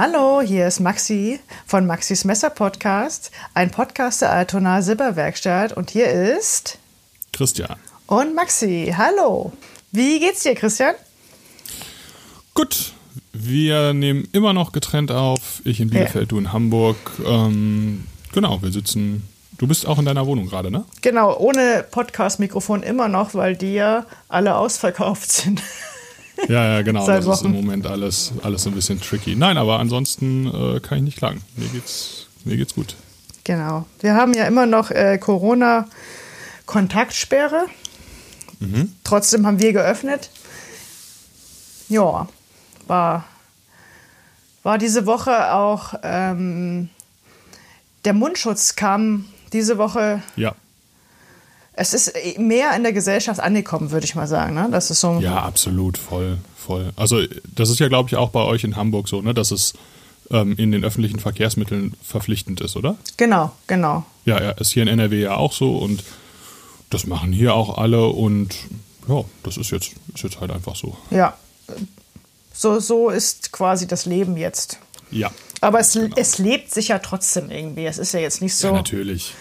Hallo, hier ist Maxi von Maxis Messer Podcast, ein Podcast der Altona Silberwerkstatt und hier ist Christian. Und Maxi, hallo. Wie geht's dir, Christian? Gut, wir nehmen immer noch getrennt auf. Ich in Bielefeld, ja. du in Hamburg. Ähm, genau, wir sitzen. Du bist auch in deiner Wohnung gerade, ne? Genau, ohne Podcast-Mikrofon immer noch, weil die ja alle ausverkauft sind. Ja, ja, genau. das ist im Moment alles, alles ein bisschen tricky. Nein, aber ansonsten äh, kann ich nicht klagen. Mir geht's, mir geht's gut. Genau. Wir haben ja immer noch äh, Corona-Kontaktsperre. Mhm. Trotzdem haben wir geöffnet. Ja, war, war diese Woche auch ähm, der Mundschutz kam diese Woche. Ja es ist mehr in der Gesellschaft angekommen, würde ich mal sagen. Ne? Das ist so. Ja, absolut, voll, voll. Also das ist ja, glaube ich, auch bei euch in Hamburg so, ne, dass es ähm, in den öffentlichen Verkehrsmitteln verpflichtend ist, oder? Genau, genau. Ja, ja, ist hier in NRW ja auch so und das machen hier auch alle und ja, das ist jetzt, ist jetzt halt einfach so. Ja, so, so ist quasi das Leben jetzt. Ja. Aber es, genau. es lebt sich ja trotzdem irgendwie. Es ist ja jetzt nicht so. Ja, natürlich.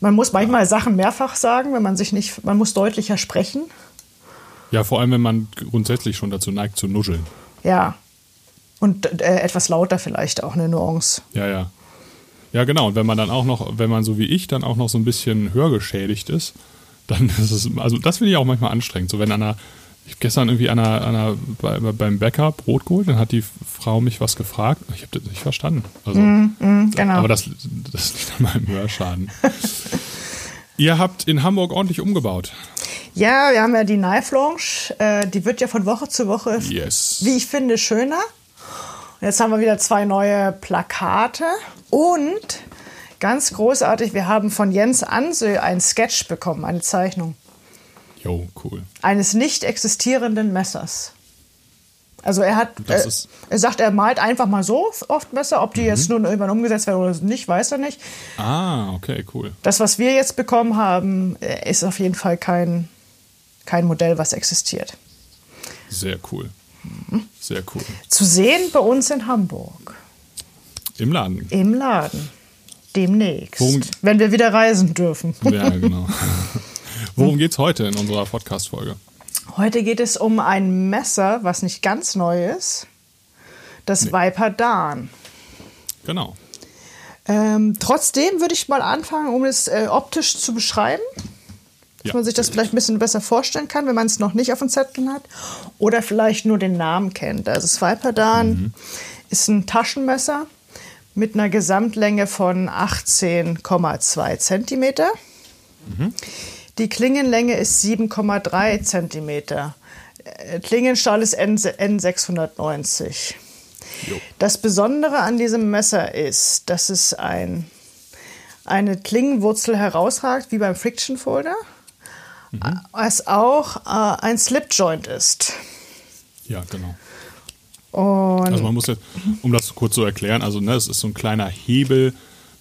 Man muss manchmal ja. Sachen mehrfach sagen, wenn man sich nicht, man muss deutlicher sprechen. Ja, vor allem, wenn man grundsätzlich schon dazu neigt zu nuscheln. Ja. Und äh, etwas lauter vielleicht auch eine Nuance. Ja, ja. Ja, genau. Und wenn man dann auch noch, wenn man so wie ich dann auch noch so ein bisschen hörgeschädigt ist, dann ist es, also das finde ich auch manchmal anstrengend. So wenn einer ich habe gestern irgendwie einer, einer bei, beim Bäcker Brot geholt, dann hat die Frau mich was gefragt. Ich habe das nicht verstanden. Also, mm, mm, genau. Aber das, das liegt an meinem Hörschaden. Ihr habt in Hamburg ordentlich umgebaut. Ja, wir haben ja die Knife Lounge. Äh, die wird ja von Woche zu Woche, yes. wie ich finde, schöner. Und jetzt haben wir wieder zwei neue Plakate. Und ganz großartig, wir haben von Jens Ansö ein Sketch bekommen, eine Zeichnung. Jo, cool. Eines nicht existierenden Messers. Also er hat, äh, er sagt, er malt einfach mal so oft Messer, ob die mhm. jetzt nun irgendwann umgesetzt werden oder nicht, weiß er nicht. Ah, okay, cool. Das, was wir jetzt bekommen haben, äh, ist auf jeden Fall kein, kein Modell, was existiert. Sehr cool. Mhm. Sehr cool. Zu sehen bei uns in Hamburg. Im Laden. Im Laden. Demnächst. Worum? Wenn wir wieder reisen dürfen. Ja, genau. Worum geht es heute in unserer Podcast-Folge? Heute geht es um ein Messer, was nicht ganz neu ist. Das nee. Viper Dan. Genau. Ähm, trotzdem würde ich mal anfangen, um es äh, optisch zu beschreiben. Dass ja, man sich das vielleicht ein bisschen besser vorstellen kann, wenn man es noch nicht auf dem Zettel hat. Oder vielleicht nur den Namen kennt. Also das Viper Dan mhm. ist ein Taschenmesser mit einer Gesamtlänge von 18,2 Zentimeter. Mhm. Die Klingenlänge ist 7,3 cm. Klingenstahl ist N N690. Jo. Das Besondere an diesem Messer ist, dass es ein, eine Klingenwurzel herausragt, wie beim Friction Folder, mhm. es auch äh, ein Slip Joint ist. Ja, genau. Und also man muss jetzt, um das kurz zu erklären, also ne, es ist so ein kleiner Hebel,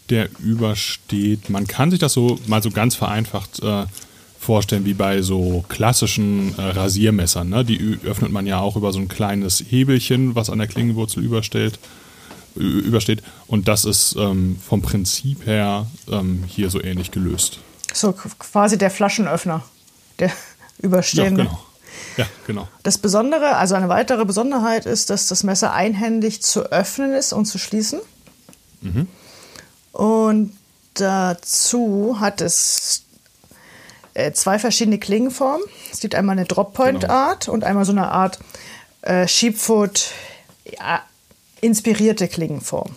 der übersteht. Man kann sich das so mal so ganz vereinfacht äh, vorstellen wie bei so klassischen äh, Rasiermessern. Ne? Die öffnet man ja auch über so ein kleines Hebelchen, was an der Klingenwurzel überstellt, übersteht. Und das ist ähm, vom Prinzip her ähm, hier so ähnlich gelöst. So quasi der Flaschenöffner, der überstehende. Ja, genau. Ja, genau. Das Besondere, also eine weitere Besonderheit ist, dass das Messer einhändig zu öffnen ist und zu schließen. Mhm. Und dazu hat es äh, zwei verschiedene Klingenformen. Es gibt einmal eine Drop-Point-Art genau. und einmal so eine Art äh, Sheepfoot ja, inspirierte Klingenform.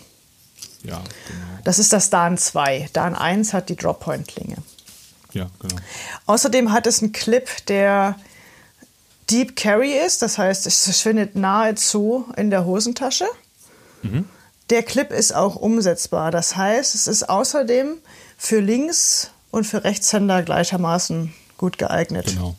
Ja, genau. Das ist das Dan 2. Dan 1 hat die Drop-Point-Klinge. Ja, genau. Außerdem hat es einen Clip, der Deep Carry ist, das heißt, es verschwindet nahezu in der Hosentasche. Mhm. Der Clip ist auch umsetzbar. Das heißt, es ist außerdem für links und für Rechtshänder gleichermaßen gut geeignet. Genau.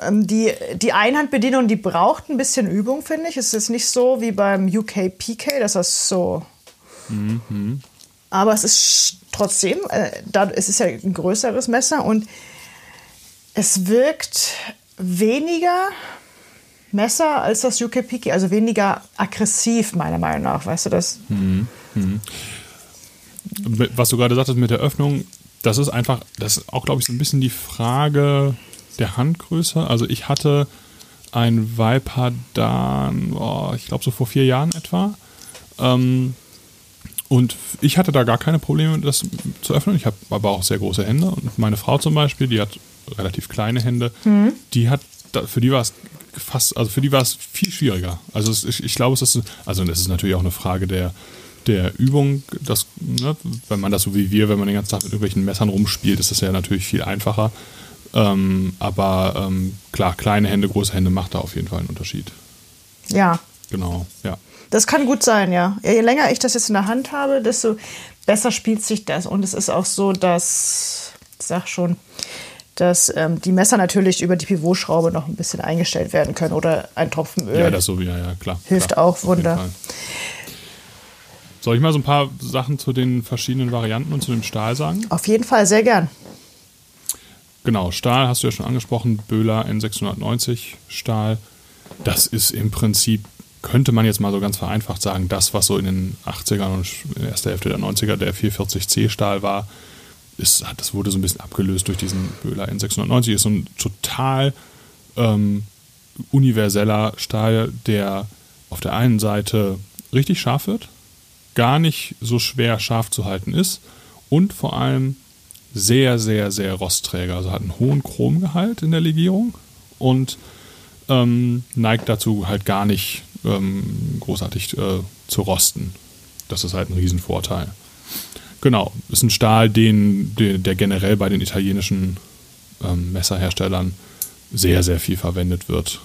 Ähm, die, die Einhandbedienung, die braucht ein bisschen Übung, finde ich. Es ist nicht so wie beim UK PK, dass das so. Mhm. Aber es ist trotzdem, äh, da, es ist ja ein größeres Messer und es wirkt weniger Messer als das Yukipiki, also weniger aggressiv, meiner Meinung nach. Weißt du das? Mhm. Mhm. Was du gerade sagtest mit der Öffnung, das ist einfach, das ist auch, glaube ich, so ein bisschen die Frage der Handgröße. Also ich hatte ein Viper Dan, oh, ich glaube so vor vier Jahren etwa. Ähm, und ich hatte da gar keine Probleme, das zu öffnen. Ich habe aber auch sehr große Hände. Und meine Frau zum Beispiel, die hat relativ kleine Hände, mhm. die hat, für die war es fast, also für die war es viel schwieriger. Also es, ich, ich glaube, es ist, also es ist natürlich auch eine Frage der, der Übung, dass, ne, wenn man das so wie wir, wenn man den ganzen Tag mit irgendwelchen Messern rumspielt, ist das ja natürlich viel einfacher. Ähm, aber ähm, klar, kleine Hände, große Hände macht da auf jeden Fall einen Unterschied. Ja. Genau, ja. Das kann gut sein, ja. Je länger ich das jetzt in der Hand habe, desto besser spielt sich das. Und es ist auch so, dass, ich sag schon, dass ähm, die Messer natürlich über die Pivotschraube noch ein bisschen eingestellt werden können oder ein Tropfen Öl. Ja, das so, ja, ja, klar. Hilft klar, auch Wunder. Soll ich mal so ein paar Sachen zu den verschiedenen Varianten und zu dem Stahl sagen? Auf jeden Fall, sehr gern. Genau, Stahl hast du ja schon angesprochen, Böhler N690 Stahl. Das ist im Prinzip könnte man jetzt mal so ganz vereinfacht sagen, das, was so in den 80ern und in der ersten Hälfte der 90er der 440C Stahl war, ist, das wurde so ein bisschen abgelöst durch diesen Böhler N690. Ist so ein total ähm, universeller Stahl, der auf der einen Seite richtig scharf wird, gar nicht so schwer scharf zu halten ist und vor allem sehr, sehr, sehr rostträger. Also hat einen hohen Chromgehalt in der Legierung und ähm, neigt dazu halt gar nicht ähm, großartig äh, zu rosten. Das ist halt ein Riesenvorteil. Genau, ist ein Stahl, den, der, der generell bei den italienischen ähm, Messerherstellern sehr, sehr viel verwendet wird.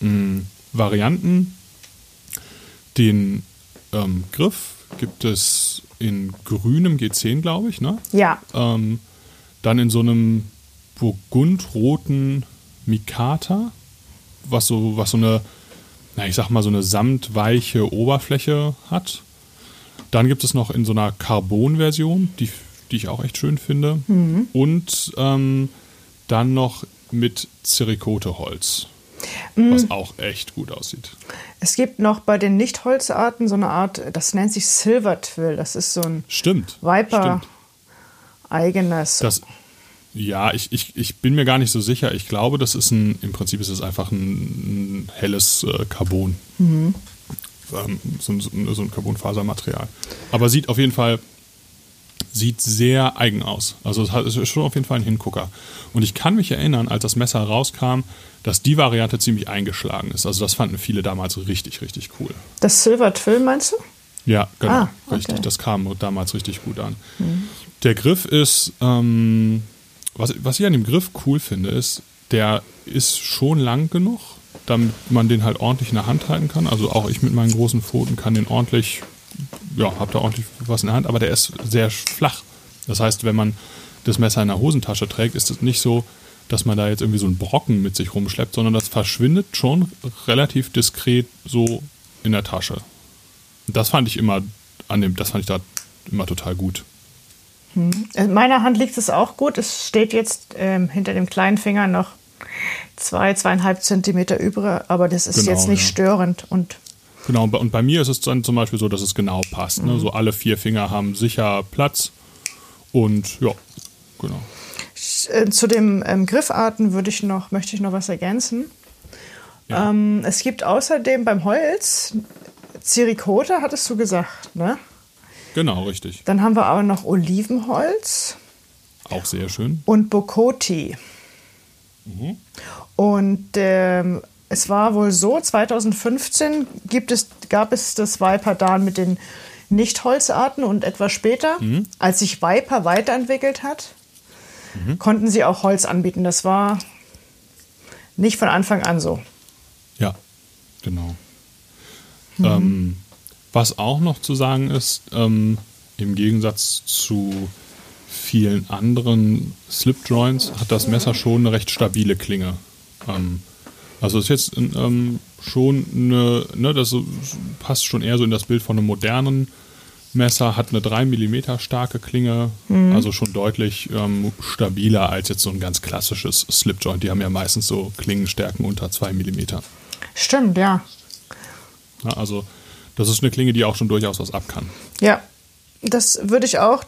Mhm. Varianten, den ähm, Griff gibt es in grünem G10, glaube ich, ne? Ja. Ähm, dann in so einem burgundroten Mikata, was so, was so eine na, ich sag mal, so eine samtweiche Oberfläche hat. Dann gibt es noch in so einer Carbon-Version, die, die ich auch echt schön finde. Mhm. Und ähm, dann noch mit Zirikoteholz, mhm. was auch echt gut aussieht. Es gibt noch bei den Nicht-Holzarten so eine Art, das nennt sich Silver Twill. Das ist so ein Stimmt. Viper eigenes. Das, ja, ich, ich, ich bin mir gar nicht so sicher. Ich glaube, das ist ein, im Prinzip ist es einfach ein, ein helles äh, Carbon. Mhm. Ähm, so, so, ein Carbonfasermaterial. Aber sieht auf jeden Fall, sieht sehr eigen aus. Also es ist schon auf jeden Fall ein Hingucker. Und ich kann mich erinnern, als das Messer rauskam, dass die Variante ziemlich eingeschlagen ist. Also das fanden viele damals richtig, richtig cool. Das Silver Twill meinst du? Ja, genau. Ah, okay. Richtig. Das kam damals richtig gut an. Mhm. Der Griff ist ähm, was, was ich an dem Griff cool finde, ist, der ist schon lang genug, damit man den halt ordentlich in der Hand halten kann. Also auch ich mit meinen großen Pfoten kann den ordentlich, ja, hab da ordentlich was in der Hand, aber der ist sehr flach. Das heißt, wenn man das Messer in der Hosentasche trägt, ist es nicht so, dass man da jetzt irgendwie so einen Brocken mit sich rumschleppt, sondern das verschwindet schon relativ diskret so in der Tasche. Das fand ich immer an dem, das fand ich da immer total gut. Hm. In meiner Hand liegt es auch gut. Es steht jetzt ähm, hinter dem kleinen Finger noch zwei, zweieinhalb Zentimeter über, aber das ist genau, jetzt nicht ja. störend. Und genau, und bei mir ist es dann zum Beispiel so, dass es genau passt. Ne? Mhm. So alle vier Finger haben sicher Platz und ja, genau. Äh, zu den ähm, Griffarten würde ich noch, möchte ich noch was ergänzen. Ja. Ähm, es gibt außerdem beim Holz Zirikote, hattest du gesagt, ne? Genau, richtig. Dann haben wir auch noch Olivenholz. Auch sehr schön. Und Bokoti. Mhm. Und ähm, es war wohl so, 2015 gibt es, gab es das Viper-Dan mit den Nicht-Holzarten und etwas später, mhm. als sich Viper weiterentwickelt hat, mhm. konnten sie auch Holz anbieten. Das war nicht von Anfang an so. Ja, genau. Mhm. Ähm, was auch noch zu sagen ist, ähm, im Gegensatz zu vielen anderen Slip Joints hat das Messer schon eine recht stabile Klinge. Ähm, also ist jetzt ähm, schon eine, ne, das passt schon eher so in das Bild von einem modernen Messer, hat eine 3 mm starke Klinge, mhm. also schon deutlich ähm, stabiler als jetzt so ein ganz klassisches Slip Joint. Die haben ja meistens so Klingenstärken unter 2 mm. Stimmt, ja. ja. Also das ist eine Klinge, die auch schon durchaus was ab kann. Ja, das würde ich auch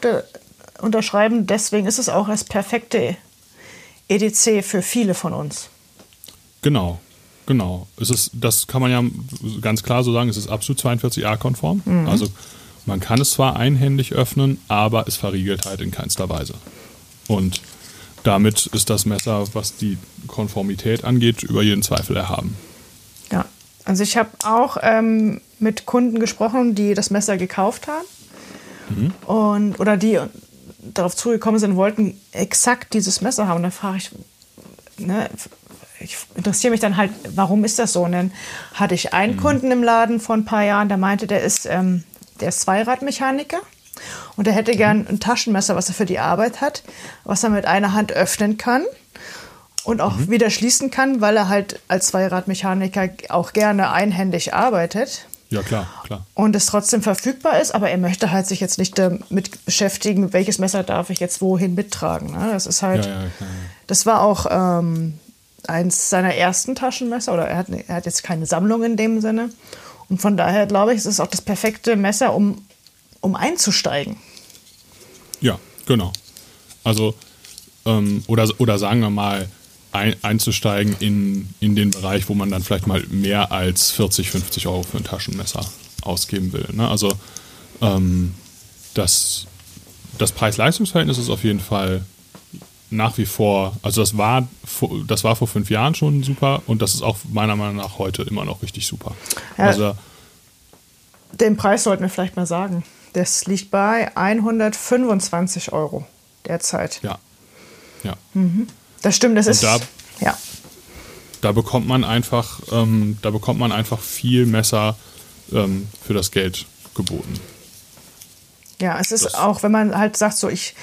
unterschreiben. Deswegen ist es auch das perfekte EDC für viele von uns. Genau, genau. Es ist, das kann man ja ganz klar so sagen, es ist absolut 42a-konform. Mhm. Also man kann es zwar einhändig öffnen, aber es verriegelt halt in keinster Weise. Und damit ist das Messer, was die Konformität angeht, über jeden Zweifel erhaben. Ja, also ich habe auch ähm, mit Kunden gesprochen, die das Messer gekauft haben mhm. und oder die darauf zugekommen sind, wollten exakt dieses Messer haben. Und dann frage ich, ne, ich interessiere mich dann halt, warum ist das so? Und dann hatte ich einen mhm. Kunden im Laden vor ein paar Jahren, der meinte, der ist, ähm, der ist Zweiradmechaniker und er hätte gern ein Taschenmesser, was er für die Arbeit hat, was er mit einer Hand öffnen kann und auch mhm. wieder schließen kann, weil er halt als Zweiradmechaniker auch gerne einhändig arbeitet. Ja, klar, klar. Und es trotzdem verfügbar ist, aber er möchte halt sich jetzt nicht damit beschäftigen, welches Messer darf ich jetzt wohin mittragen. Ne? Das ist halt, ja, ja, klar, das war auch ähm, eins seiner ersten Taschenmesser, oder er hat, er hat jetzt keine Sammlung in dem Sinne. Und von daher glaube ich, es ist auch das perfekte Messer, um, um einzusteigen. Ja, genau. Also, ähm, oder, oder sagen wir mal, ein, einzusteigen in, in den Bereich, wo man dann vielleicht mal mehr als 40, 50 Euro für ein Taschenmesser ausgeben will. Ne? Also ähm, das, das Preis-Leistungs-Verhältnis ist auf jeden Fall nach wie vor, also das war, das war vor fünf Jahren schon super und das ist auch meiner Meinung nach heute immer noch richtig super. Ja, also, den Preis sollten wir vielleicht mal sagen. Das liegt bei 125 Euro derzeit. Ja. Ja. Mhm. Das stimmt, das und ist. Da, ja. Da bekommt man einfach, ähm, da bekommt man einfach viel Messer ähm, für das Geld geboten. Ja, es ist das auch, wenn man halt sagt, so ich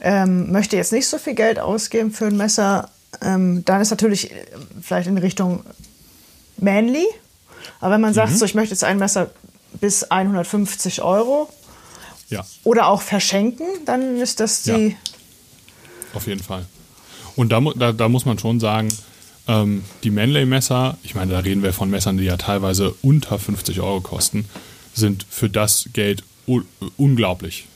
ähm, möchte jetzt nicht so viel Geld ausgeben für ein Messer, ähm, dann ist natürlich äh, vielleicht in Richtung Manly. Aber wenn man sagt, mhm. so ich möchte jetzt ein Messer bis 150 Euro ja. oder auch verschenken, dann ist das die. Ja. Auf jeden Fall. Und da, da, da muss man schon sagen, ähm, die Manley-Messer, ich meine, da reden wir von Messern, die ja teilweise unter 50 Euro kosten, sind für das Geld unglaublich,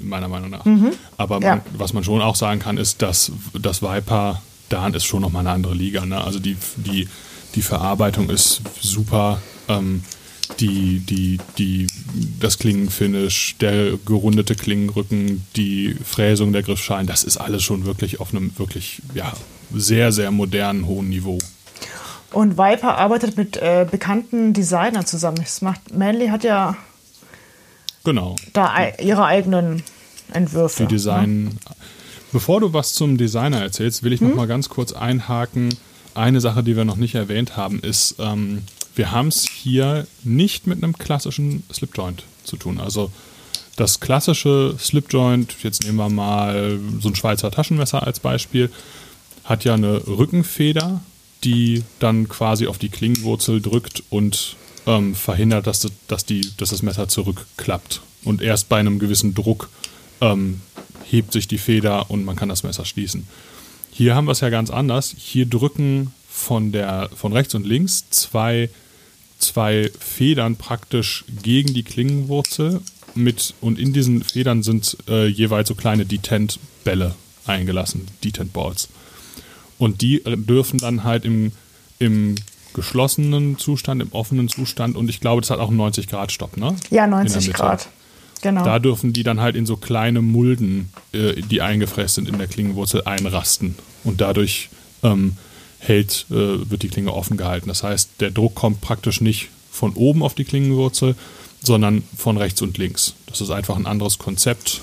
meiner Meinung nach. Mhm. Aber man, ja. was man schon auch sagen kann, ist, dass das Viper Dan ist schon nochmal eine andere Liga. Ne? Also die, die, die Verarbeitung ist super. Ähm, die, die, die, das Klingenfinish, der gerundete Klingenrücken, die Fräsung der Griffschalen, das ist alles schon wirklich auf einem wirklich ja, sehr, sehr modernen, hohen Niveau. Und Viper arbeitet mit äh, bekannten Designern zusammen. Das macht, Manly hat ja genau. da ihre eigenen Entwürfe. Die Design. Ne? Bevor du was zum Designer erzählst, will ich hm? noch mal ganz kurz einhaken. Eine Sache, die wir noch nicht erwähnt haben, ist, ähm, wir haben es hier nicht mit einem klassischen Slipjoint zu tun. Also das klassische Slipjoint, jetzt nehmen wir mal so ein Schweizer Taschenmesser als Beispiel, hat ja eine Rückenfeder, die dann quasi auf die Klingenwurzel drückt und ähm, verhindert, dass, das, dass, die, dass das Messer zurückklappt. Und erst bei einem gewissen Druck ähm, hebt sich die Feder und man kann das Messer schließen. Hier haben wir es ja ganz anders. Hier drücken von, der, von rechts und links zwei zwei Federn praktisch gegen die Klingenwurzel mit und in diesen Federn sind äh, jeweils so kleine Detent-Bälle eingelassen, Detent-Balls. Und die dürfen dann halt im, im geschlossenen Zustand, im offenen Zustand und ich glaube, das hat auch einen 90-Grad-Stopp, ne? Ja, 90 Grad. Genau. Da dürfen die dann halt in so kleine Mulden, äh, die eingefräst sind in der Klingenwurzel, einrasten. Und dadurch ähm, hält, äh, wird die Klinge offen gehalten. Das heißt, der Druck kommt praktisch nicht von oben auf die Klingenwurzel, sondern von rechts und links. Das ist einfach ein anderes Konzept.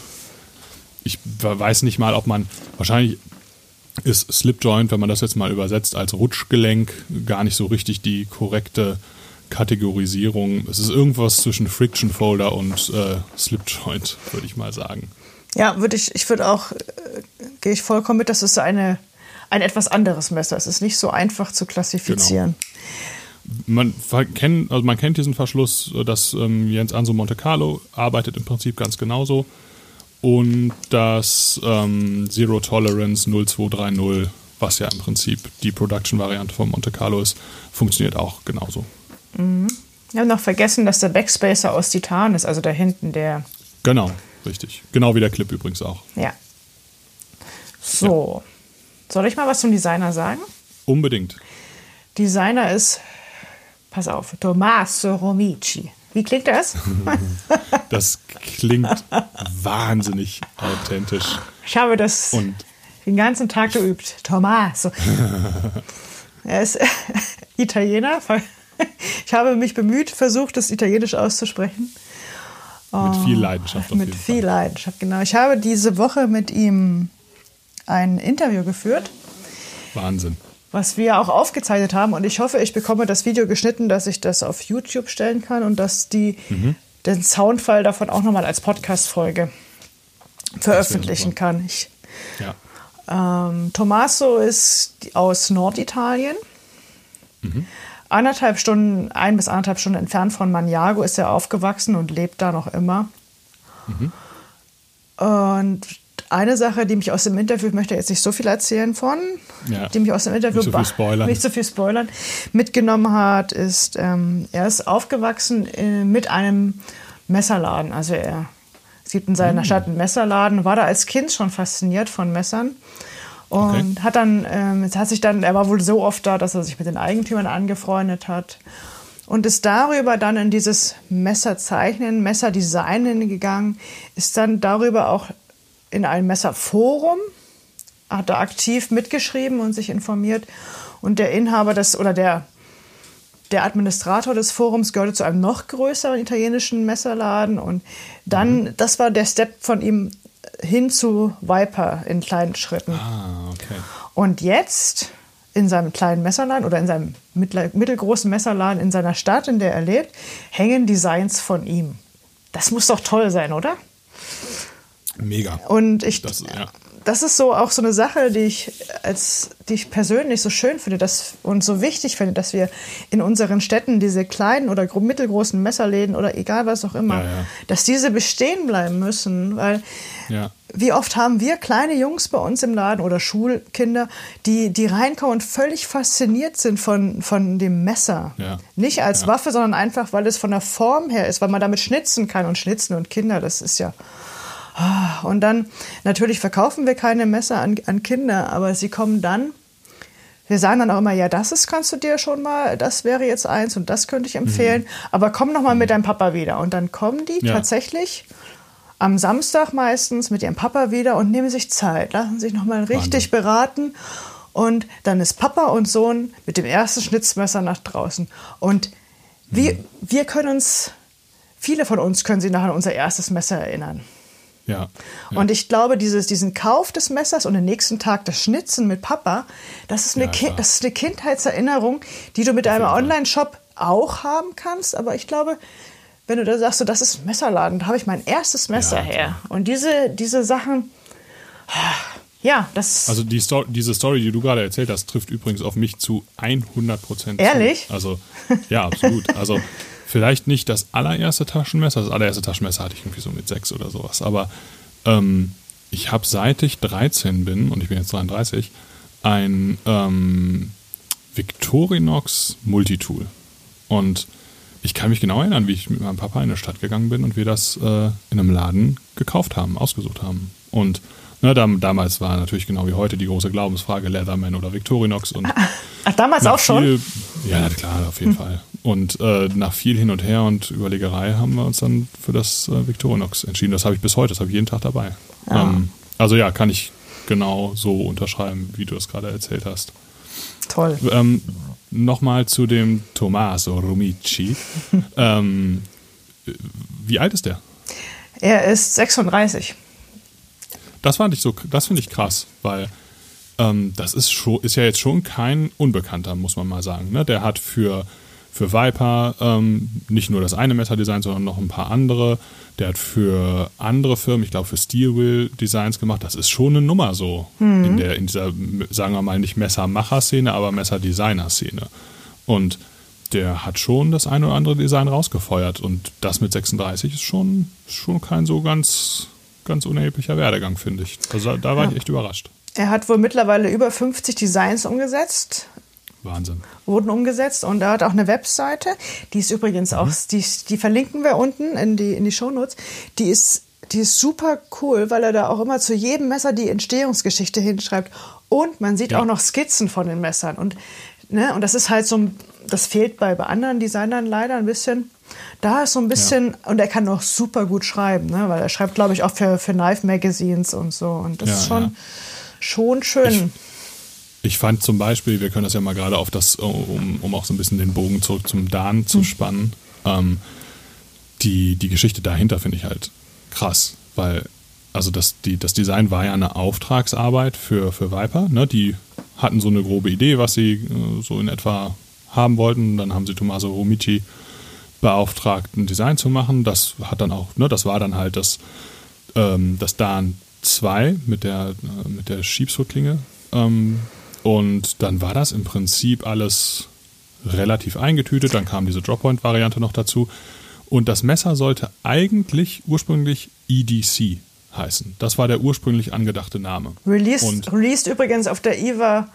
Ich weiß nicht mal, ob man, wahrscheinlich ist Slip Joint, wenn man das jetzt mal übersetzt als Rutschgelenk, gar nicht so richtig die korrekte Kategorisierung. Es ist irgendwas zwischen Friction Folder und äh, Slip Joint, würde ich mal sagen. Ja, würde ich, ich würde auch, äh, gehe ich vollkommen mit, dass es eine ein etwas anderes Messer. Es ist nicht so einfach zu klassifizieren. Genau. Man kennt, also man kennt diesen Verschluss, dass ähm, Jens Anso Monte Carlo arbeitet im Prinzip ganz genauso. Und das ähm, Zero Tolerance 0230 was ja im Prinzip die Production-Variante von Monte Carlo ist, funktioniert auch genauso. Mhm. Wir haben noch vergessen, dass der Backspacer aus Titan ist, also da hinten der. Genau, richtig. Genau wie der Clip übrigens auch. Ja. So. Ja. Soll ich mal was zum Designer sagen? Unbedingt. Designer ist, pass auf, Tommaso Romici. Wie klingt das? das klingt wahnsinnig authentisch. Ich habe das Und den ganzen Tag geübt. Tommaso. er ist Italiener. Ich habe mich bemüht, versucht, das Italienisch auszusprechen. Mit viel Leidenschaft. Auf mit viel Fall. Leidenschaft, genau. Ich habe diese Woche mit ihm ein Interview geführt. Wahnsinn. Was wir auch aufgezeichnet haben. Und ich hoffe, ich bekomme das Video geschnitten, dass ich das auf YouTube stellen kann und dass die mhm. den Soundfall davon auch nochmal als Podcast-Folge veröffentlichen kann. Ich, ja. ähm, Tommaso ist aus Norditalien. Mhm. Anderthalb Stunden, ein bis anderthalb Stunden entfernt von Maniago ist er aufgewachsen und lebt da noch immer. Mhm. Und eine Sache, die mich aus dem Interview, ich möchte jetzt nicht so viel erzählen von, ja. die mich aus dem Interview nicht so viel spoilern, nicht so viel spoilern mitgenommen hat, ist, ähm, er ist aufgewachsen in, mit einem Messerladen. Also er es gibt in seiner mhm. Stadt einen Messerladen, war da als Kind schon fasziniert von Messern. Und okay. hat dann, ähm, hat sich dann, er war wohl so oft da, dass er sich mit den Eigentümern angefreundet hat und ist darüber dann in dieses Messerzeichnen, Messerdesignen gegangen, ist dann darüber auch in ein Messerforum, hat da aktiv mitgeschrieben und sich informiert. Und der Inhaber des oder der, der Administrator des Forums gehörte zu einem noch größeren italienischen Messerladen. Und dann, mhm. das war der Step von ihm hin zu Viper in kleinen Schritten. Ah, okay. Und jetzt in seinem kleinen Messerladen oder in seinem mittelgroßen Messerladen in seiner Stadt, in der er lebt, hängen Designs von ihm. Das muss doch toll sein, oder? Mega. Und ich, das, ja. das ist so auch so eine Sache, die ich als die ich persönlich so schön finde dass, und so wichtig finde, dass wir in unseren Städten diese kleinen oder mittelgroßen Messerläden oder egal was auch immer, ja, ja. dass diese bestehen bleiben müssen, weil wie oft haben wir kleine Jungs bei uns im Laden oder Schulkinder, die, die reinkommen und völlig fasziniert sind von, von dem Messer. Nicht als Waffe, sondern einfach, weil es von der Form her ist, weil man damit schnitzen kann und schnitzen und Kinder, das ist ja und dann, natürlich verkaufen wir keine Messer an, an Kinder, aber sie kommen dann wir sagen dann auch immer, ja, das ist, kannst du dir schon mal, das wäre jetzt eins und das könnte ich empfehlen. Mhm. Aber komm noch mal mit deinem Papa wieder. Und dann kommen die ja. tatsächlich am Samstag meistens mit ihrem Papa wieder und nehmen sich Zeit, lassen sich noch mal richtig Wahnsinn. beraten. Und dann ist Papa und Sohn mit dem ersten Schnitzmesser nach draußen. Und wir, mhm. wir können uns, viele von uns können sich nachher an unser erstes Messer erinnern. Ja, ja. Und ich glaube, dieses, diesen Kauf des Messers und den nächsten Tag das Schnitzen mit Papa, das ist eine, ja, kind, das ist eine Kindheitserinnerung, die du mit einem Online-Shop auch haben kannst. Aber ich glaube, wenn du da sagst, so, das ist Messerladen, da habe ich mein erstes Messer ja, her. Und diese, diese Sachen, ja, das. Also die Sto diese Story, die du gerade erzählt hast, trifft übrigens auf mich zu 100 Prozent. Ehrlich? Zu. Also, ja, absolut. Also, Vielleicht nicht das allererste Taschenmesser. Das allererste Taschenmesser hatte ich irgendwie so mit sechs oder sowas. Aber ähm, ich habe seit ich 13 bin, und ich bin jetzt 33, ein ähm, Victorinox Multitool. Und ich kann mich genau erinnern, wie ich mit meinem Papa in eine Stadt gegangen bin und wir das äh, in einem Laden gekauft haben, ausgesucht haben. Und ne, da, damals war natürlich genau wie heute die große Glaubensfrage Leatherman oder Victorinox. Und Ach, damals auch schon? Ja, klar, auf jeden hm. Fall. Und äh, nach viel hin und her und Überlegerei haben wir uns dann für das äh, Victorinox entschieden. Das habe ich bis heute, das habe ich jeden Tag dabei. Ja. Ähm, also ja, kann ich genau so unterschreiben, wie du es gerade erzählt hast. Toll. Ähm, Nochmal zu dem Tommaso Rumici. ähm, wie alt ist der? Er ist 36. Das fand ich so, das finde ich krass, weil ähm, das ist, schon, ist ja jetzt schon kein Unbekannter, muss man mal sagen. Ne? Der hat für für Viper ähm, nicht nur das eine Messerdesign, sondern noch ein paar andere. Der hat für andere Firmen, ich glaube für Steelwill Designs gemacht. Das ist schon eine Nummer so mhm. in, der, in dieser, sagen wir mal, nicht Messermacher-Szene, aber Messerdesigner-Szene. Und der hat schon das eine oder andere Design rausgefeuert. Und das mit 36 ist schon, schon kein so ganz, ganz unerheblicher Werdegang, finde ich. Also da war ja. ich echt überrascht. Er hat wohl mittlerweile über 50 Designs umgesetzt. Wahnsinn. Wurden umgesetzt und er hat auch eine Webseite. Die ist übrigens mhm. auch, die, die verlinken wir unten in die, in die Shownotes. Die ist, die ist super cool, weil er da auch immer zu jedem Messer die Entstehungsgeschichte hinschreibt. Und man sieht ja. auch noch Skizzen von den Messern. Und, ne, und das ist halt so ein, das fehlt bei, bei anderen Designern leider ein bisschen. Da ist so ein bisschen, ja. und er kann auch super gut schreiben, ne? weil er schreibt, glaube ich, auch für, für Knife Magazines und so. Und das ja, ist schon, schon schön. Ich, ich, fand zum Beispiel, wir können das ja mal gerade auf das, um, um auch so ein bisschen den Bogen zurück zum Dan zu hm. spannen, ähm, die, die Geschichte dahinter finde ich halt krass, weil also das, die, das Design war ja eine Auftragsarbeit für, für Viper. Ne? Die hatten so eine grobe Idee, was sie äh, so in etwa haben wollten. Dann haben sie Tommaso Romici beauftragt, ein Design zu machen. Das hat dann auch, ne, das war dann halt das, ähm, das Dan 2 mit der, äh, mit der Schiebshutklinge. Ähm, und dann war das im Prinzip alles relativ eingetütet. Dann kam diese Droppoint-Variante noch dazu. Und das Messer sollte eigentlich ursprünglich EDC heißen. Das war der ursprünglich angedachte Name. Released, und released übrigens auf der IWA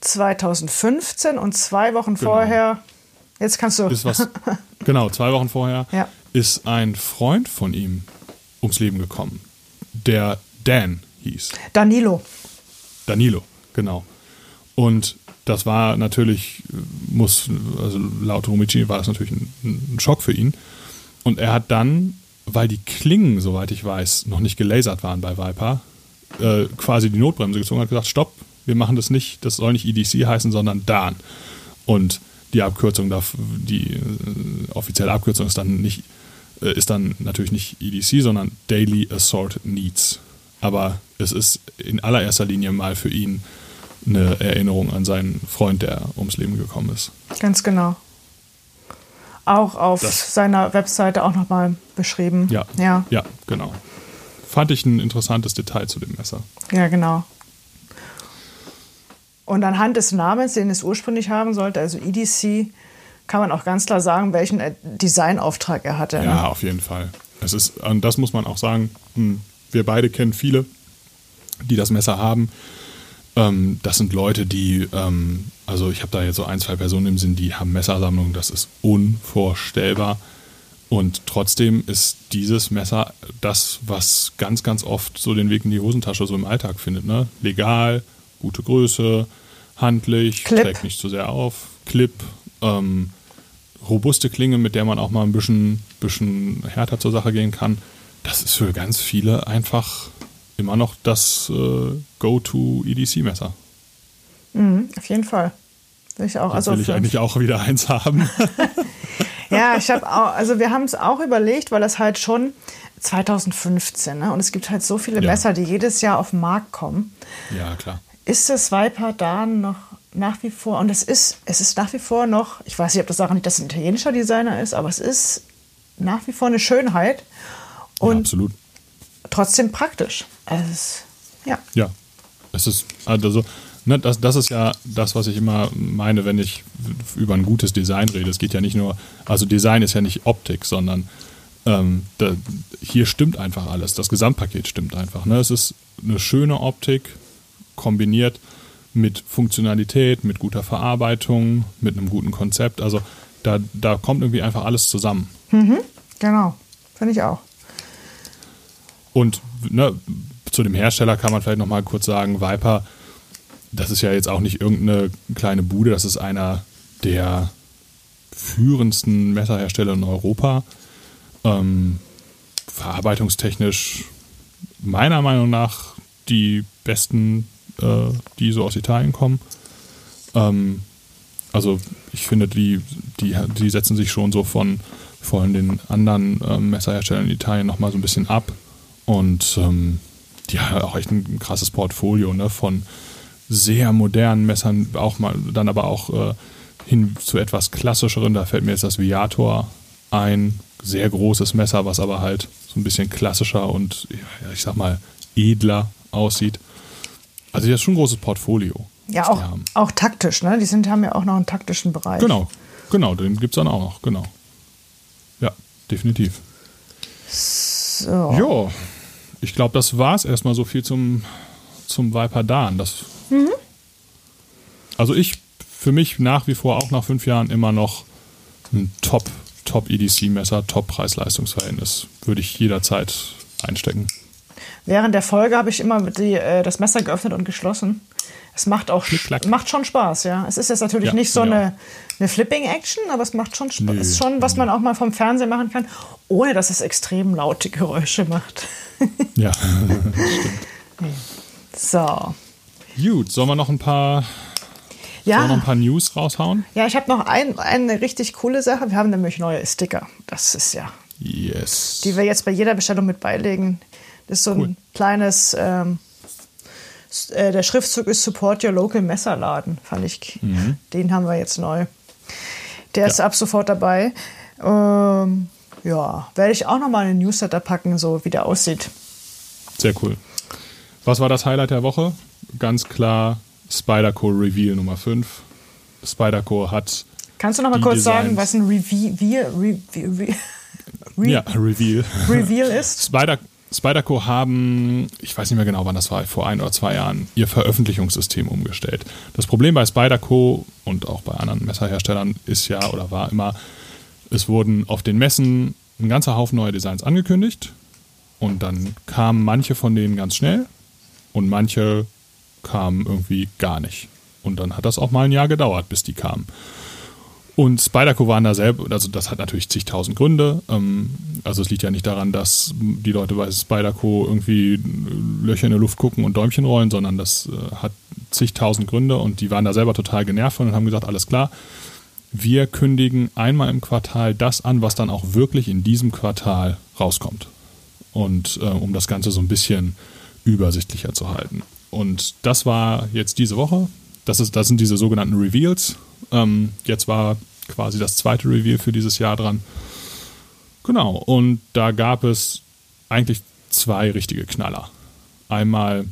2015 und zwei Wochen genau. vorher Jetzt kannst du. Ist was, genau, zwei Wochen vorher ja. ist ein Freund von ihm ums Leben gekommen, der Dan hieß. Danilo. Danilo, genau. Und das war natürlich, muss, also laut Romici war das natürlich ein, ein Schock für ihn. Und er hat dann, weil die Klingen, soweit ich weiß, noch nicht gelasert waren bei Viper, äh, quasi die Notbremse gezogen und gesagt, stopp, wir machen das nicht, das soll nicht EDC heißen, sondern Dan. Und die Abkürzung darf, die äh, offizielle Abkürzung ist dann nicht, äh, ist dann natürlich nicht EDC, sondern Daily Assault Needs. Aber es ist in allererster Linie mal für ihn eine Erinnerung an seinen Freund, der ums Leben gekommen ist. Ganz genau. Auch auf das, seiner Webseite auch nochmal beschrieben. Ja, ja. Ja, genau. Fand ich ein interessantes Detail zu dem Messer. Ja, genau. Und anhand des Namens, den es ursprünglich haben sollte, also EDC, kann man auch ganz klar sagen, welchen Designauftrag er hatte. Ja, ne? auf jeden Fall. Es ist, und das muss man auch sagen, hm, wir beide kennen viele, die das Messer haben. Ähm, das sind Leute, die, ähm, also ich habe da jetzt so ein, zwei Personen im Sinn, die haben Messersammlungen, das ist unvorstellbar. Und trotzdem ist dieses Messer das, was ganz, ganz oft so den Weg in die Hosentasche so im Alltag findet. Ne? Legal, gute Größe, handlich, Clip. trägt nicht zu sehr auf, Clip, ähm, robuste Klinge, mit der man auch mal ein bisschen, bisschen härter zur Sache gehen kann. Das ist für ganz viele einfach immer noch das äh, Go-To-EDC-Messer. Mhm, auf jeden Fall. Will ich auch. also will ich eigentlich auch wieder eins haben. ja, ich habe auch, also wir haben es auch überlegt, weil das halt schon 2015, ne? Und es gibt halt so viele ja. Messer, die jedes Jahr auf den Markt kommen. Ja, klar ist das Viper da noch nach wie vor, und es ist, es ist nach wie vor noch, ich weiß nicht, ob das daran liegt, dass es ein italienischer Designer ist, aber es ist nach wie vor eine Schönheit und ja, absolut. Trotzdem praktisch. Es ja. Ja, es ist, also, ne, das, das ist ja das, was ich immer meine, wenn ich über ein gutes Design rede. Es geht ja nicht nur, also Design ist ja nicht Optik, sondern ähm, da, hier stimmt einfach alles. Das Gesamtpaket stimmt einfach. Ne? Es ist eine schöne Optik, kombiniert mit Funktionalität, mit guter Verarbeitung, mit einem guten Konzept. Also da, da kommt irgendwie einfach alles zusammen. Mhm, genau, finde ich auch. Und ne, zu dem Hersteller kann man vielleicht noch mal kurz sagen, Viper, das ist ja jetzt auch nicht irgendeine kleine Bude, das ist einer der führendsten Messerhersteller in Europa. Ähm, verarbeitungstechnisch meiner Meinung nach die besten äh, die so aus Italien kommen. Ähm, also ich finde, die, die, die setzen sich schon so von, von den anderen äh, Messerherstellern in Italien nochmal so ein bisschen ab. Und ähm, die haben auch echt ein krasses Portfolio ne, von sehr modernen Messern, auch mal dann aber auch äh, hin zu etwas klassischeren. Da fällt mir jetzt das Viator ein. Sehr großes Messer, was aber halt so ein bisschen klassischer und ja, ich sag mal edler aussieht. Also das ist schon ein großes Portfolio. Ja, auch, auch taktisch, ne? Die sind, haben ja auch noch einen taktischen Bereich. Genau, genau, den gibt es dann auch noch, genau. Ja, definitiv. So. Ja, ich glaube, das war es erstmal so viel zum, zum Viper Dan. Das mhm. Also ich für mich nach wie vor auch nach fünf Jahren immer noch ein Top, Top EDC-Messer, Top Preis-Leistungs-Verhältnis. Würde ich jederzeit einstecken. Während der Folge habe ich immer die, äh, das Messer geöffnet und geschlossen. Es macht auch macht schon Spaß, ja. Es ist jetzt natürlich ja, nicht so eine, eine Flipping-Action, aber es macht schon Spaß. Es ist schon, was man auch mal vom Fernsehen machen kann, ohne dass es extrem laute Geräusche macht. ja, So. Gut, sollen wir noch ein paar ja. Sollen wir noch ein paar News raushauen? Ja, ich habe noch ein, eine richtig coole Sache. Wir haben nämlich neue Sticker. Das ist ja. Yes. Die wir jetzt bei jeder Bestellung mit beilegen. Das ist so cool. ein kleines. Ähm, äh, der Schriftzug ist Support Your Local Messerladen, fand ich. Mhm. Den haben wir jetzt neu. Der ja. ist ab sofort dabei. Ähm, ja, werde ich auch nochmal einen Newsletter packen, so wie der aussieht. Sehr cool. Was war das Highlight der Woche? Ganz klar Spyderco Reveal Nummer 5. Spyderco hat. Kannst du noch mal kurz Designs sagen, was ein Reveal, Re, Re, Re, ja, Reveal. Reveal ist? Spider, Spyderco haben, ich weiß nicht mehr genau, wann das war, vor ein oder zwei Jahren, ihr Veröffentlichungssystem umgestellt. Das Problem bei Spyderco und auch bei anderen Messerherstellern ist ja oder war immer, es wurden auf den Messen ein ganzer Haufen neue Designs angekündigt und dann kamen manche von denen ganz schnell und manche kamen irgendwie gar nicht. Und dann hat das auch mal ein Jahr gedauert, bis die kamen. Und Spyderco waren da selber, also das hat natürlich zigtausend Gründe. Ähm, also es liegt ja nicht daran, dass die Leute bei Spyderco irgendwie Löcher in der Luft gucken und Däumchen rollen, sondern das äh, hat zigtausend Gründe und die waren da selber total genervt und haben gesagt, alles klar, wir kündigen einmal im Quartal das an, was dann auch wirklich in diesem Quartal rauskommt. Und äh, um das Ganze so ein bisschen übersichtlicher zu halten. Und das war jetzt diese Woche. Das, ist, das sind diese sogenannten Reveals. Ähm, jetzt war quasi das zweite Reveal für dieses Jahr dran. Genau, und da gab es eigentlich zwei richtige Knaller. Einmal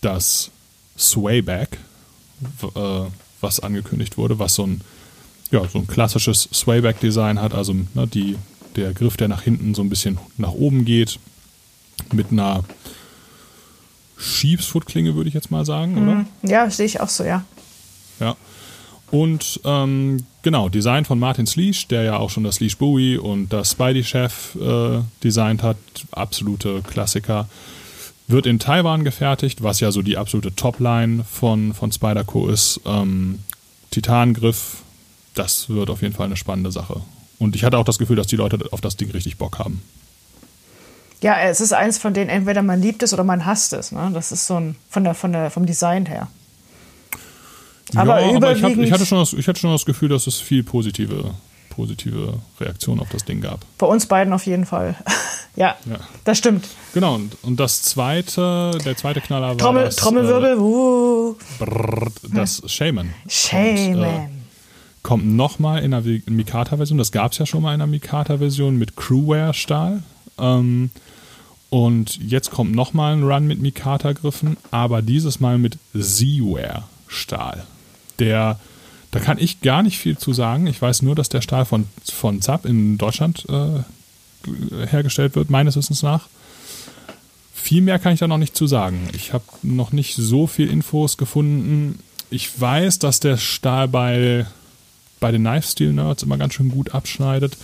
das Swayback, äh, was angekündigt wurde, was so ein, ja, so ein klassisches Swayback-Design hat, also ne, die, der Griff, der nach hinten so ein bisschen nach oben geht, mit einer Schiebsfootklinge, würde ich jetzt mal sagen, oder? Mhm. Ja, sehe ich auch so, ja. Ja. Und ähm, genau, Design von Martin Sleesh, der ja auch schon das Sleesh Bowie und das Spidey Chef äh, designt hat. Absolute Klassiker. Wird in Taiwan gefertigt, was ja so die absolute Topline von, von Spyderco ist. Ähm, Titangriff, das wird auf jeden Fall eine spannende Sache. Und ich hatte auch das Gefühl, dass die Leute auf das Ding richtig Bock haben. Ja, es ist eins von denen, entweder man liebt es oder man hasst es. Ne? Das ist so ein, von der, von der, vom Design her. Aber, ja, aber ich, hab, ich, hatte schon das, ich hatte schon das Gefühl, dass es viel positive, positive Reaktionen auf das Ding gab. Bei uns beiden auf jeden Fall. ja, ja, das stimmt. Genau, und, und das zweite, der zweite Knaller war Trommel, das, Trommelwirbel, äh, brrr, das Shaman. Shaman. Und, äh, kommt nochmal in der Mikata-Version. Das gab es ja schon mal in der Mikata-Version mit Crewware-Stahl. Ähm, und jetzt kommt nochmal ein Run mit Mikata-Griffen, aber dieses Mal mit Z-Ware-Stahl. Der, da kann ich gar nicht viel zu sagen. Ich weiß nur, dass der Stahl von, von Zap in Deutschland äh, hergestellt wird, meines Wissens nach. Viel mehr kann ich da noch nicht zu sagen. Ich habe noch nicht so viel Infos gefunden. Ich weiß, dass der Stahl bei, bei den Knife Steel Nerds immer ganz schön gut abschneidet,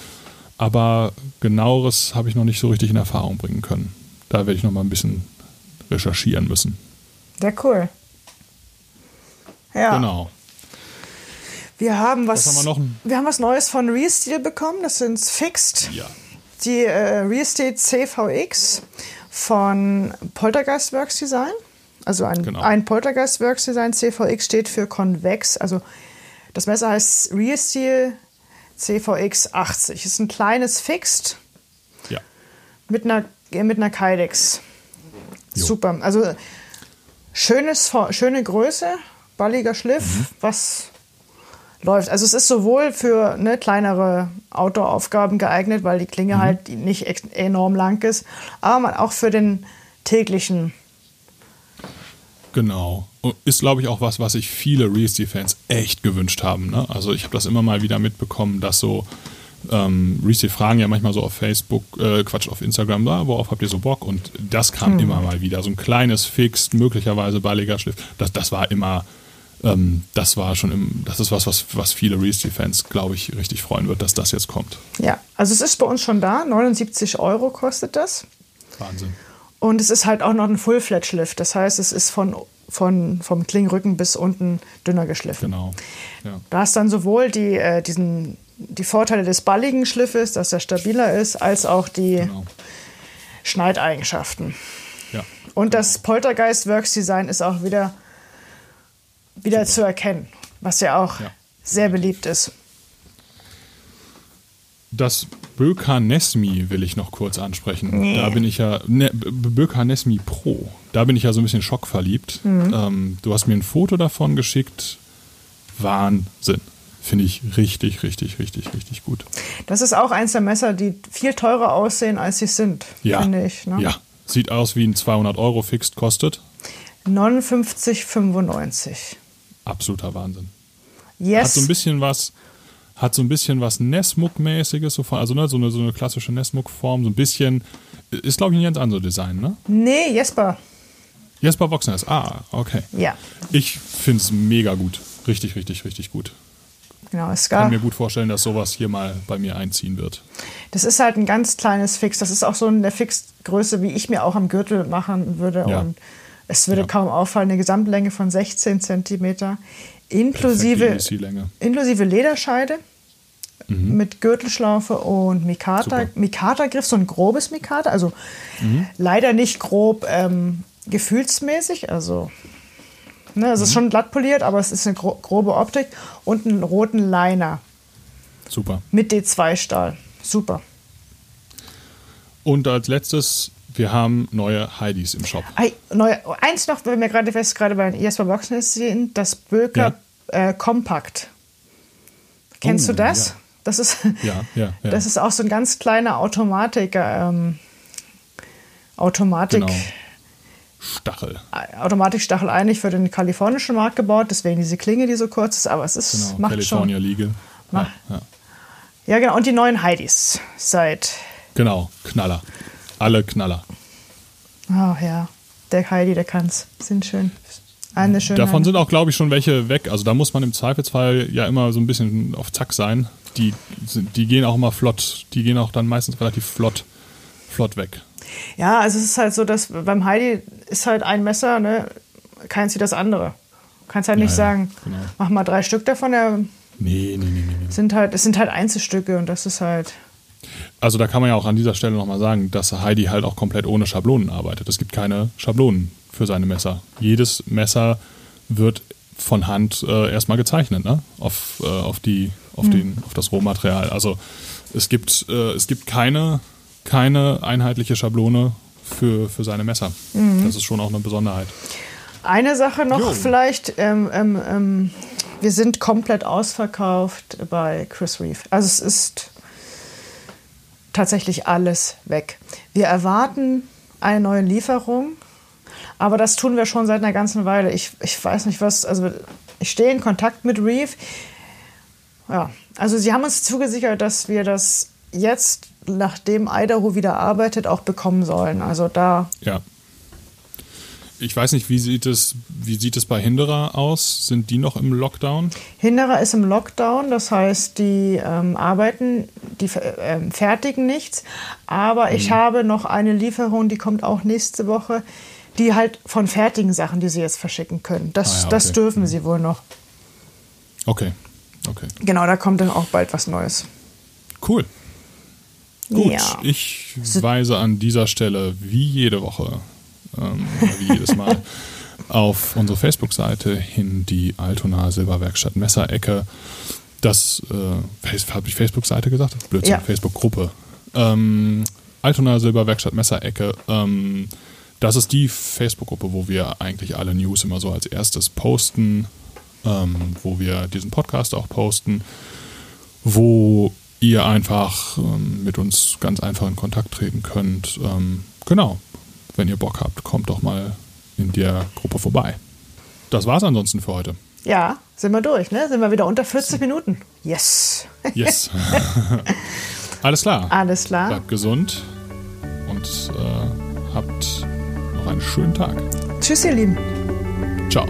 aber genaueres habe ich noch nicht so richtig in Erfahrung bringen können da werde ich noch mal ein bisschen recherchieren müssen. Sehr cool. Ja. Genau. Wir haben was, was haben wir, wir, haben was Neues von Resteel bekommen. Das sind Fixed. Ja. Die äh, Resteel CVX von Poltergeist Works Design. Also ein, genau. ein Poltergeist Works Design. CVX steht für Convex. Also das Messer heißt Resteel CVX 80. Ist ein kleines Fixed. Ja. Mit einer mit einer Kydex. Jo. Super. Also schönes, schöne Größe, balliger Schliff, mhm. was läuft. Also es ist sowohl für ne, kleinere Outdoor-Aufgaben geeignet, weil die Klinge mhm. halt nicht enorm lang ist, aber auch für den täglichen. Genau. Ist, glaube ich, auch was, was sich viele Real Fans echt gewünscht haben. Ne? Also ich habe das immer mal wieder mitbekommen, dass so ähm, Reese fragen ja manchmal so auf Facebook, äh, Quatsch, auf Instagram, ah, worauf habt ihr so Bock? Und das kam Hm. immer mal wieder. So ein kleines Fixed, möglicherweise balliger Schliff. Das, das war immer, ähm, das war schon, im, das ist was, was, was viele Reese-Fans, glaube ich, richtig freuen wird, dass das jetzt kommt. Ja, also es ist bei uns schon da. 79 Euro kostet das. Wahnsinn. Und es ist halt auch noch ein Full-Flat-Schliff. Das heißt, es ist von, von, vom Klingenrücken bis unten dünner geschliffen. Genau. Ja. Da hast dann sowohl die, äh, diesen, die Vorteile des balligen Schliffes, dass er stabiler ist, als auch die Genau. Schneideigenschaften. Ja. Und das Poltergeist Works Design ist auch wieder, wieder zu erkennen, was ja auch Ja. sehr beliebt ist. Das Böker Nesmi will ich noch kurz ansprechen. Da bin ich ja, ne, Böker Nesmi Pro, da bin ich ja so ein bisschen schockverliebt. Ähm, du hast mir ein Foto davon geschickt. Wahnsinn. Finde ich richtig, richtig, richtig, richtig gut. Das ist auch eins der Messer, die viel teurer aussehen, als sie sind, Ja. finde ich. Ne? Ja. Sieht aus wie ein 200 Euro Fixed kostet. 59,95. Absoluter Wahnsinn. Yes. Hat so ein bisschen was, hat so ein bisschen was Nesmuk-mäßiges, so, also ne, so, eine, so eine klassische Nesmuk-Form, so ein bisschen, ist glaube ich ein ganz anderes Design, ne? nee, Jesper. Jesper Voxners, ah, okay. Ja, Ich finde es mega gut. Richtig, richtig, richtig gut. genau. Es Ich kann gab, mir gut vorstellen, dass sowas hier mal bei mir einziehen wird. das ist halt ein ganz kleines Fix. Das ist auch so eine Fixgröße, wie ich mir auch am Gürtel machen würde. Ja. Und es würde Ja. kaum auffallen. Eine Gesamtlänge von 16 Zentimeter. Inklusive, inklusive Lederscheide. Mit Gürtelschlaufe und Mikata, Super. Mikata-Griff, so ein grobes Mikata, also leider nicht grob ähm, gefühlsmäßig, also ne, es ist schon glatt poliert, aber es ist eine gro grobe Optik und einen roten Liner Super. mit D2-Stahl. Super. Und als letztes, wir haben neue Heidis im Shop. Ei, neu, eins noch, wenn wir gerade fest gerade bei Jesper Boxen sehen, das Böker äh, Compact. Kennst Oh, du das? ja. Das ist, Ja, ja, ja. das ist auch so ein ganz kleiner Automatik, ähm, Automatik, Genau. Stachel. Automatikstachel eigentlich für den kalifornischen Markt gebaut, deswegen diese Klinge, die so kurz ist, aber es ist, Genau, macht California schon. Legal. Ja, Mach- ja. Ja, genau. Und die neuen Heidis seit, Genau, Knaller. Alle Knaller. oh ja, der Heidi, der kann's. Sind schön. Eine schöne. Davon sind auch, glaube ich, schon welche weg. Also da muss man im Zweifelsfall ja immer so ein bisschen auf Zack sein. Die, die gehen auch immer flott. Die gehen auch dann meistens relativ flott, flott weg. Ja, also es ist halt so, dass beim Heidi ist halt ein Messer, ne, keins wie das andere. Du kannst halt nicht ja, sagen, genau. mach mal drei Stück davon, ja, Nee, nee, nee, nee, nee. sind halt, es sind halt Einzelstücke und das ist halt. Also da kann man ja auch an dieser Stelle nochmal sagen, dass Heidi halt auch komplett ohne Schablonen arbeitet. Es gibt keine Schablonen für seine Messer. Jedes Messer wird von Hand äh, erstmal gezeichnet, ne? Auf, äh, auf, die, auf, den, auf das Rohmaterial. Also es gibt, äh, es gibt keine, keine einheitliche Schablone für, für seine Messer. Das ist schon auch eine Besonderheit. Eine Sache noch Jo. vielleicht, ähm, ähm, ähm, wir sind komplett ausverkauft bei Chris Reeve. Also es ist tatsächlich alles weg. Wir erwarten eine neue Lieferung, aber das tun wir schon seit einer ganzen Weile. Ich, ich weiß nicht was, also ich stehe in Kontakt mit Reeve. Ja, also sie haben uns zugesichert, dass wir das jetzt, nachdem Idaho wieder arbeitet, auch bekommen sollen. Also da Ja. Ich weiß nicht, wie sieht es, wie sieht es bei Hinderer aus? Sind die noch im Lockdown? Hinderer ist im Lockdown, das heißt, die ähm, arbeiten, die ähm, fertigen nichts. Aber Mhm. ich habe noch eine Lieferung, die kommt auch nächste Woche, die halt von fertigen Sachen, die sie jetzt verschicken können. Das, Ah ja, das okay. dürfen sie wohl noch. Okay. Okay. Genau, da kommt dann auch bald was Neues. Cool. Gut, Ja. ich weise an dieser Stelle wie jede Woche, ähm, wie jedes Mal, auf unsere Facebook-Seite hin, die Altona Silberwerkstatt Messerecke. Das, äh, habe ich Facebook-Seite gesagt? Blödsinn, Ja. Facebook-Gruppe. Ähm, Altona Silberwerkstatt Messerecke. Ähm, das ist die Facebook-Gruppe, wo wir eigentlich alle News immer so als erstes posten, ähm, wo wir diesen Podcast auch posten wo ihr einfach ähm, mit uns ganz einfach in Kontakt treten könnt. Ähm, genau, wenn ihr Bock habt, kommt doch mal in der Gruppe vorbei. Das war's ansonsten für heute. Ja, sind wir durch, ne? Sind wir wieder unter 40 Minuten. Yes. Yes. Alles klar. Alles klar. Bleibt gesund und äh, habt noch einen schönen Tag. Tschüss, ihr Lieben. Ciao.